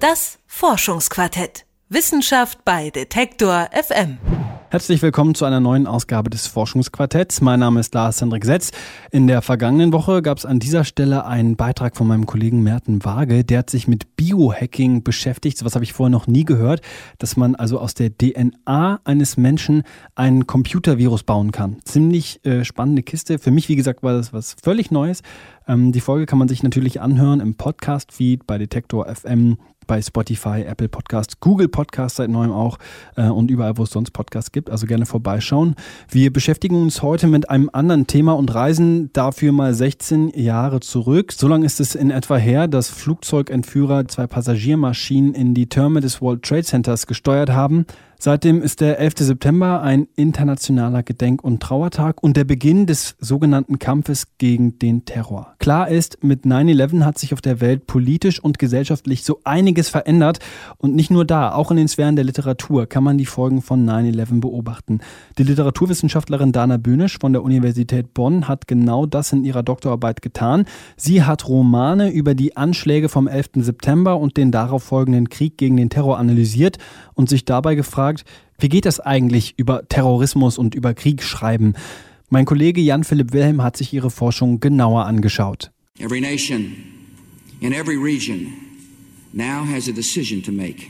Das Forschungsquartett. Wissenschaft bei Detektor FM. Herzlich willkommen zu einer neuen Ausgabe des Forschungsquartetts. Mein Name ist Lars Hendrik Setz. In der vergangenen Woche gab es an dieser Stelle einen Beitrag von meinem Kollegen Merten Waage. Der hat sich mit Biohacking beschäftigt. So was habe ich vorher noch nie gehört, dass man also aus der DNA eines Menschen einen Computervirus bauen kann. Ziemlich äh, spannende Kiste. Für mich, wie gesagt, war das was völlig Neues. Ähm, die Folge kann man sich natürlich anhören im Podcast-Feed bei Detektor FM bei Spotify, Apple Podcasts, Google Podcasts seit neuem auch äh, und überall, wo es sonst Podcasts gibt. Also gerne vorbeischauen. Wir beschäftigen uns heute mit einem anderen Thema und reisen dafür mal 16 Jahre zurück. So lange ist es in etwa her, dass Flugzeugentführer zwei Passagiermaschinen in die Türme des World Trade Centers gesteuert haben. Seitdem ist der 11. September ein internationaler Gedenk- und Trauertag und der Beginn des sogenannten Kampfes gegen den Terror. Klar ist, mit 9-11 hat sich auf der Welt politisch und gesellschaftlich so einiges verändert und nicht nur da, auch in den Sphären der Literatur kann man die Folgen von 9-11 beobachten. Die Literaturwissenschaftlerin Dana Böhnisch von der Universität Bonn hat genau das in ihrer Doktorarbeit getan. Sie hat Romane über die Anschläge vom 11. September und den darauf folgenden Krieg gegen den Terror analysiert und sich dabei gefragt, gefragt, wie geht das eigentlich über Terrorismus und über Krieg schreiben? Mein Kollege Jan Philipp Wilhelm hat sich ihre Forschung genauer angeschaut. Every nation in every region now has a decision to make.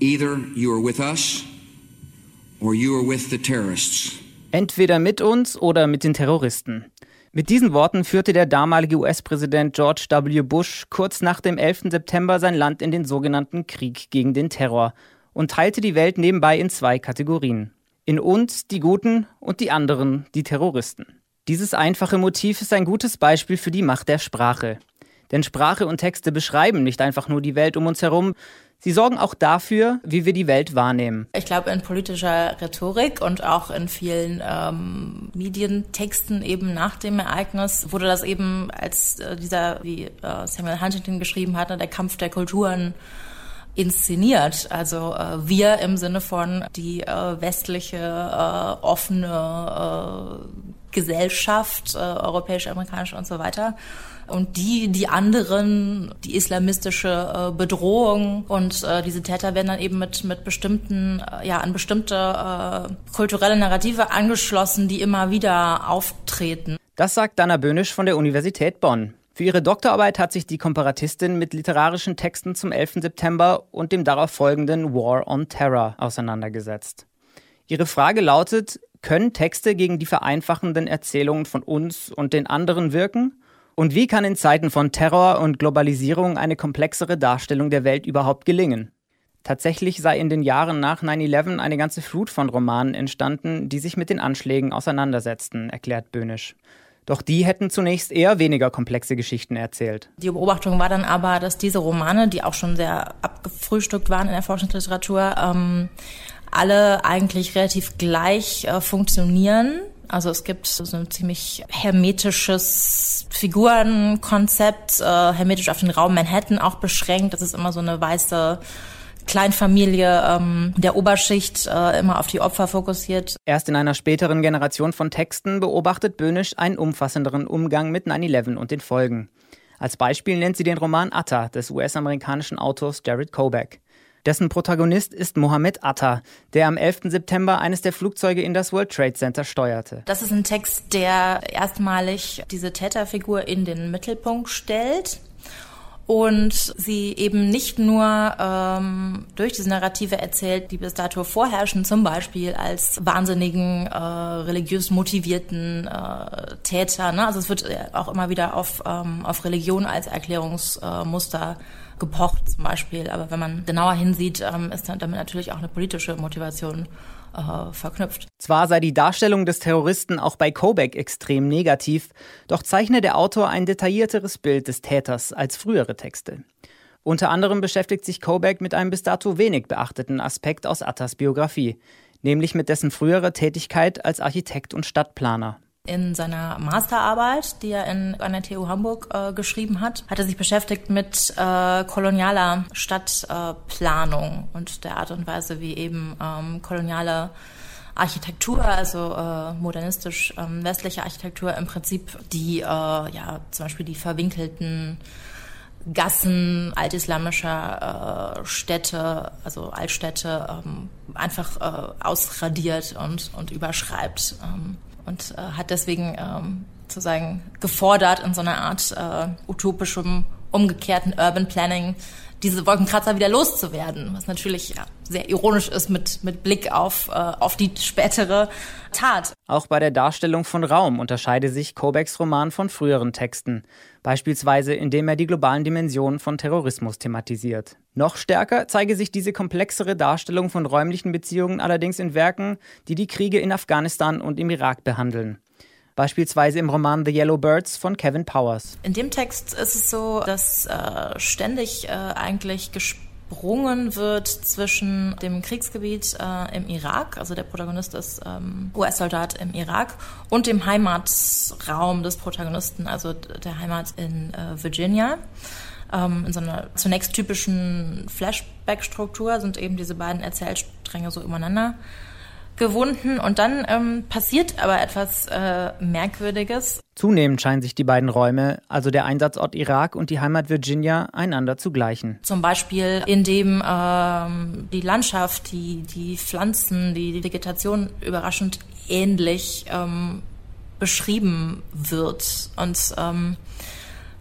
Either you are with us or you are with the terrorists. Entweder mit uns oder mit den Terroristen. Mit diesen Worten führte der damalige US-Präsident George W. Bush kurz nach dem 11. September sein Land in den sogenannten Krieg gegen den Terror und teilte die Welt nebenbei in zwei Kategorien. In uns die Guten und die anderen die Terroristen. Dieses einfache Motiv ist ein gutes Beispiel für die Macht der Sprache. Denn Sprache und Texte beschreiben nicht einfach nur die Welt um uns herum, sie sorgen auch dafür, wie wir die Welt wahrnehmen. Ich glaube, in politischer Rhetorik und auch in vielen ähm, Medientexten eben nach dem Ereignis wurde das eben als äh, dieser, wie äh, Samuel Huntington geschrieben hat, ne, der Kampf der Kulturen inszeniert. Also äh, wir im Sinne von die äh, westliche, äh, offene äh, Gesellschaft, äh, europäische, amerikanische und so weiter. Und die, die anderen, die islamistische äh, Bedrohung und äh, diese Täter werden dann eben mit, mit bestimmten, äh, ja, an bestimmte äh, kulturelle Narrative angeschlossen, die immer wieder auftreten. Das sagt Dana Böhnisch von der Universität Bonn. Für ihre Doktorarbeit hat sich die Komparatistin mit literarischen Texten zum 11. September und dem darauf folgenden War on Terror auseinandergesetzt. Ihre Frage lautet, können Texte gegen die vereinfachenden Erzählungen von uns und den anderen wirken? Und wie kann in Zeiten von Terror und Globalisierung eine komplexere Darstellung der Welt überhaupt gelingen? Tatsächlich sei in den Jahren nach 9-11 eine ganze Flut von Romanen entstanden, die sich mit den Anschlägen auseinandersetzten, erklärt Böhnisch. Doch die hätten zunächst eher weniger komplexe Geschichten erzählt. Die Beobachtung war dann aber, dass diese Romane, die auch schon sehr abgefrühstückt waren in der Forschungsliteratur, ähm, alle eigentlich relativ gleich äh, funktionieren. Also es gibt so ein ziemlich hermetisches Figurenkonzept, äh, hermetisch auf den Raum Manhattan auch beschränkt. Das ist immer so eine weiße Kleinfamilie ähm, der Oberschicht äh, immer auf die Opfer fokussiert. Erst in einer späteren Generation von Texten beobachtet Böhnisch einen umfassenderen Umgang mit 9-11 und den Folgen. Als Beispiel nennt sie den Roman Atta des US-amerikanischen Autors Jared Kobeck. Dessen Protagonist ist Mohammed Atta, der am 11. September eines der Flugzeuge in das World Trade Center steuerte. Das ist ein Text, der erstmalig diese Täterfigur in den Mittelpunkt stellt und sie eben nicht nur ähm, durch diese Narrative erzählt, die bis dato vorherrschen, zum Beispiel als wahnsinnigen, äh, religiös motivierten äh, Täter. Ne? Also es wird auch immer wieder auf, ähm, auf Religion als Erklärungsmuster äh, gepocht zum Beispiel. Aber wenn man genauer hinsieht, ähm, ist damit natürlich auch eine politische Motivation äh, verknüpft. Zwar sei die Darstellung des Terroristen auch bei Kobeck extrem negativ, doch zeichne der Autor ein detaillierteres Bild des Täters als frühere Texte. Unter anderem beschäftigt sich Kobeck mit einem bis dato wenig beachteten Aspekt aus Attas Biografie, nämlich mit dessen früherer Tätigkeit als Architekt und Stadtplaner. In seiner Masterarbeit, die er in, an der TU Hamburg äh, geschrieben hat, hat er sich beschäftigt mit äh, kolonialer Stadtplanung äh, und der Art und Weise, wie eben ähm, koloniale Architektur, also äh, modernistisch ähm, westliche Architektur im Prinzip die, äh, ja, zum Beispiel die verwinkelten Gassen altislamischer äh, Städte, also Altstädte, ähm, einfach äh, ausradiert und, und überschreibt. Ähm, und äh, hat deswegen ähm, sozusagen gefordert in so einer Art äh, utopischem, umgekehrten Urban Planning diese Wolkenkratzer wieder loszuwerden, was natürlich ja, sehr ironisch ist mit, mit Blick auf, äh, auf die spätere Tat. Auch bei der Darstellung von Raum unterscheide sich Kobeks Roman von früheren Texten, beispielsweise indem er die globalen Dimensionen von Terrorismus thematisiert. Noch stärker zeige sich diese komplexere Darstellung von räumlichen Beziehungen allerdings in Werken, die die Kriege in Afghanistan und im Irak behandeln beispielsweise im Roman The Yellow Birds von Kevin Powers. In dem Text ist es so, dass äh, ständig äh, eigentlich gesprungen wird zwischen dem Kriegsgebiet äh, im Irak, also der Protagonist ist ähm, US-Soldat im Irak, und dem Heimatraum des Protagonisten, also der Heimat in äh, Virginia. Ähm, in so einer zunächst typischen Flashback-Struktur sind eben diese beiden Erzählstränge so übereinander gewunden und dann ähm, passiert aber etwas äh, Merkwürdiges. Zunehmend scheinen sich die beiden Räume, also der Einsatzort Irak und die Heimat Virginia, einander zu gleichen. Zum Beispiel, indem ähm, die Landschaft, die, die Pflanzen, die, die Vegetation überraschend ähnlich ähm, beschrieben wird. Und ähm,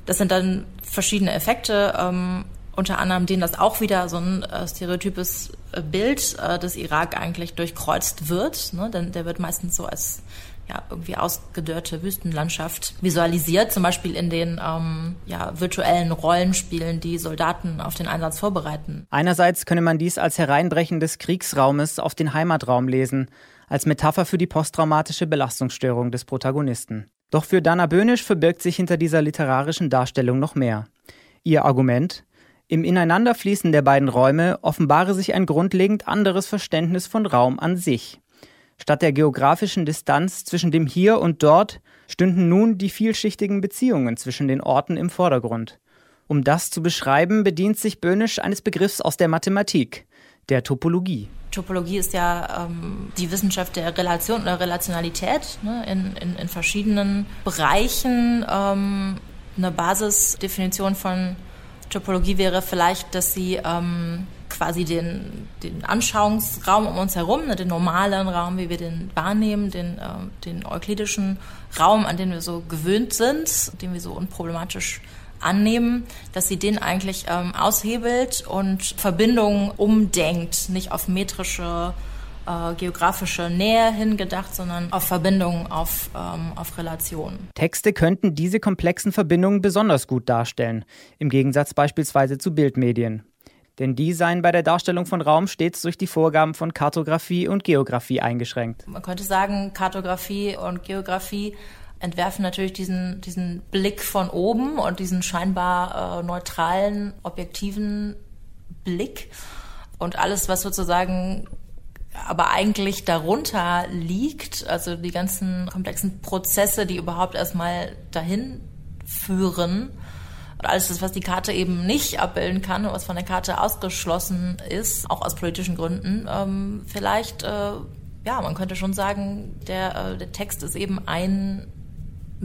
das sind dann verschiedene Effekte. Ähm, unter anderem denen das auch wieder so ein äh, stereotypes äh, Bild äh, des Irak eigentlich durchkreuzt wird. Ne? Denn der wird meistens so als ja, irgendwie ausgedörrte Wüstenlandschaft visualisiert, zum Beispiel in den ähm, ja, virtuellen Rollenspielen, die Soldaten auf den Einsatz vorbereiten. Einerseits könne man dies als Hereinbrechen des Kriegsraumes auf den Heimatraum lesen, als Metapher für die posttraumatische Belastungsstörung des Protagonisten. Doch für Dana Böhnisch verbirgt sich hinter dieser literarischen Darstellung noch mehr. Ihr Argument, im Ineinanderfließen der beiden Räume offenbare sich ein grundlegend anderes Verständnis von Raum an sich. Statt der geografischen Distanz zwischen dem Hier und Dort stünden nun die vielschichtigen Beziehungen zwischen den Orten im Vordergrund. Um das zu beschreiben, bedient sich Böhnisch eines Begriffs aus der Mathematik, der Topologie. Topologie ist ja ähm, die Wissenschaft der Relation oder Relationalität ne, in, in, in, verschiedenen Bereichen. Ähm, eine Basisdefinition von Topologie wäre vielleicht, dass sie ähm, quasi den, den Anschauungsraum um uns herum, ne, den normalen Raum, wie wir den wahrnehmen, den, äh, den euklidischen Raum, an den wir so gewöhnt sind, den wir so unproblematisch annehmen, dass sie den eigentlich ähm, aushebelt und Verbindungen umdenkt, nicht auf metrische äh, geografische Nähe hingedacht, sondern auf Verbindungen, auf, ähm, auf Relationen. Texte könnten diese komplexen Verbindungen besonders gut darstellen, im Gegensatz beispielsweise zu Bildmedien. Denn die seien bei der Darstellung von Raum stets durch die Vorgaben von Kartografie und Geografie eingeschränkt. Man könnte sagen, Kartografie und Geografie entwerfen natürlich diesen, diesen Blick von oben und diesen scheinbar äh, neutralen, objektiven Blick. Und alles, was sozusagen aber eigentlich darunter liegt, also die ganzen komplexen Prozesse, die überhaupt erstmal dahin führen, alles das, was die Karte eben nicht abbilden kann und was von der Karte ausgeschlossen ist, auch aus politischen Gründen, ähm, vielleicht, äh, ja, man könnte schon sagen, der, äh, der Text ist eben ein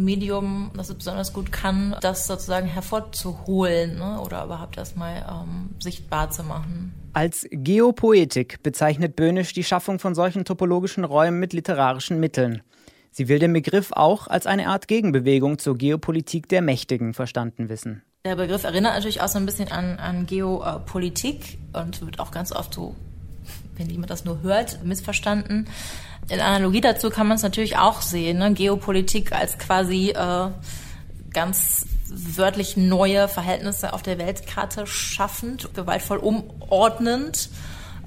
Medium, das es besonders gut kann, das sozusagen hervorzuholen ne, oder überhaupt erstmal ähm, sichtbar zu machen. Als Geopoetik bezeichnet Böhnisch die Schaffung von solchen topologischen Räumen mit literarischen Mitteln. Sie will den Begriff auch als eine Art Gegenbewegung zur Geopolitik der Mächtigen verstanden wissen. Der Begriff erinnert natürlich auch so ein bisschen an, an Geopolitik und wird auch ganz oft so, wenn jemand das nur hört, missverstanden. In Analogie dazu kann man es natürlich auch sehen, ne? Geopolitik als quasi äh, ganz wörtlich neue Verhältnisse auf der Weltkarte schaffend, gewaltvoll umordnend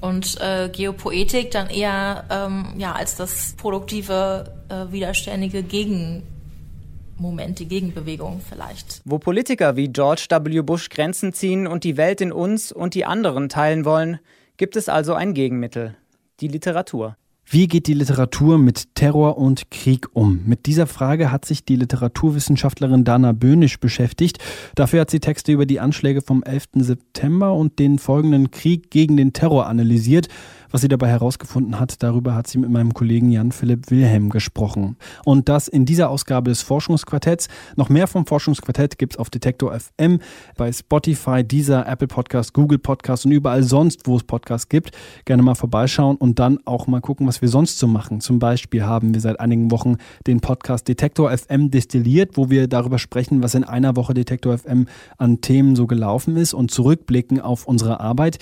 und äh, Geopoetik dann eher ähm, ja als das produktive, äh, widerständige Gegenmoment, die Gegenbewegung vielleicht. Wo Politiker wie George W. Bush Grenzen ziehen und die Welt in uns und die anderen teilen wollen, gibt es also ein Gegenmittel, die Literatur. Wie geht die Literatur mit Terror und Krieg um? Mit dieser Frage hat sich die Literaturwissenschaftlerin Dana Böhnisch beschäftigt. Dafür hat sie Texte über die Anschläge vom 11. September und den folgenden Krieg gegen den Terror analysiert. Was sie dabei herausgefunden hat, darüber hat sie mit meinem Kollegen Jan-Philipp Wilhelm gesprochen. Und das in dieser Ausgabe des Forschungsquartetts. Noch mehr vom Forschungsquartett gibt es auf Detektor FM, bei Spotify, dieser Apple Podcast, Google Podcast und überall sonst, wo es Podcasts gibt. Gerne mal vorbeischauen und dann auch mal gucken, was wir sonst so machen. Zum Beispiel haben wir seit einigen Wochen den Podcast Detektor FM destilliert, wo wir darüber sprechen, was in einer Woche Detektor FM an Themen so gelaufen ist und zurückblicken auf unsere Arbeit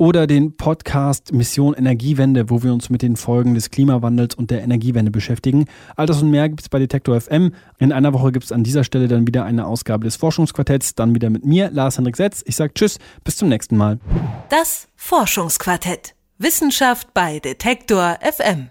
oder den Podcast Mission Energiewende, wo wir uns mit den Folgen des Klimawandels und der Energiewende beschäftigen. All das und mehr gibt es bei Detektor FM. In einer Woche gibt es an dieser Stelle dann wieder eine Ausgabe des Forschungsquartetts, dann wieder mit mir, Lars Hendrik Setz. Ich sage Tschüss, bis zum nächsten Mal. Das Forschungsquartett. Wissenschaft bei Detektor FM.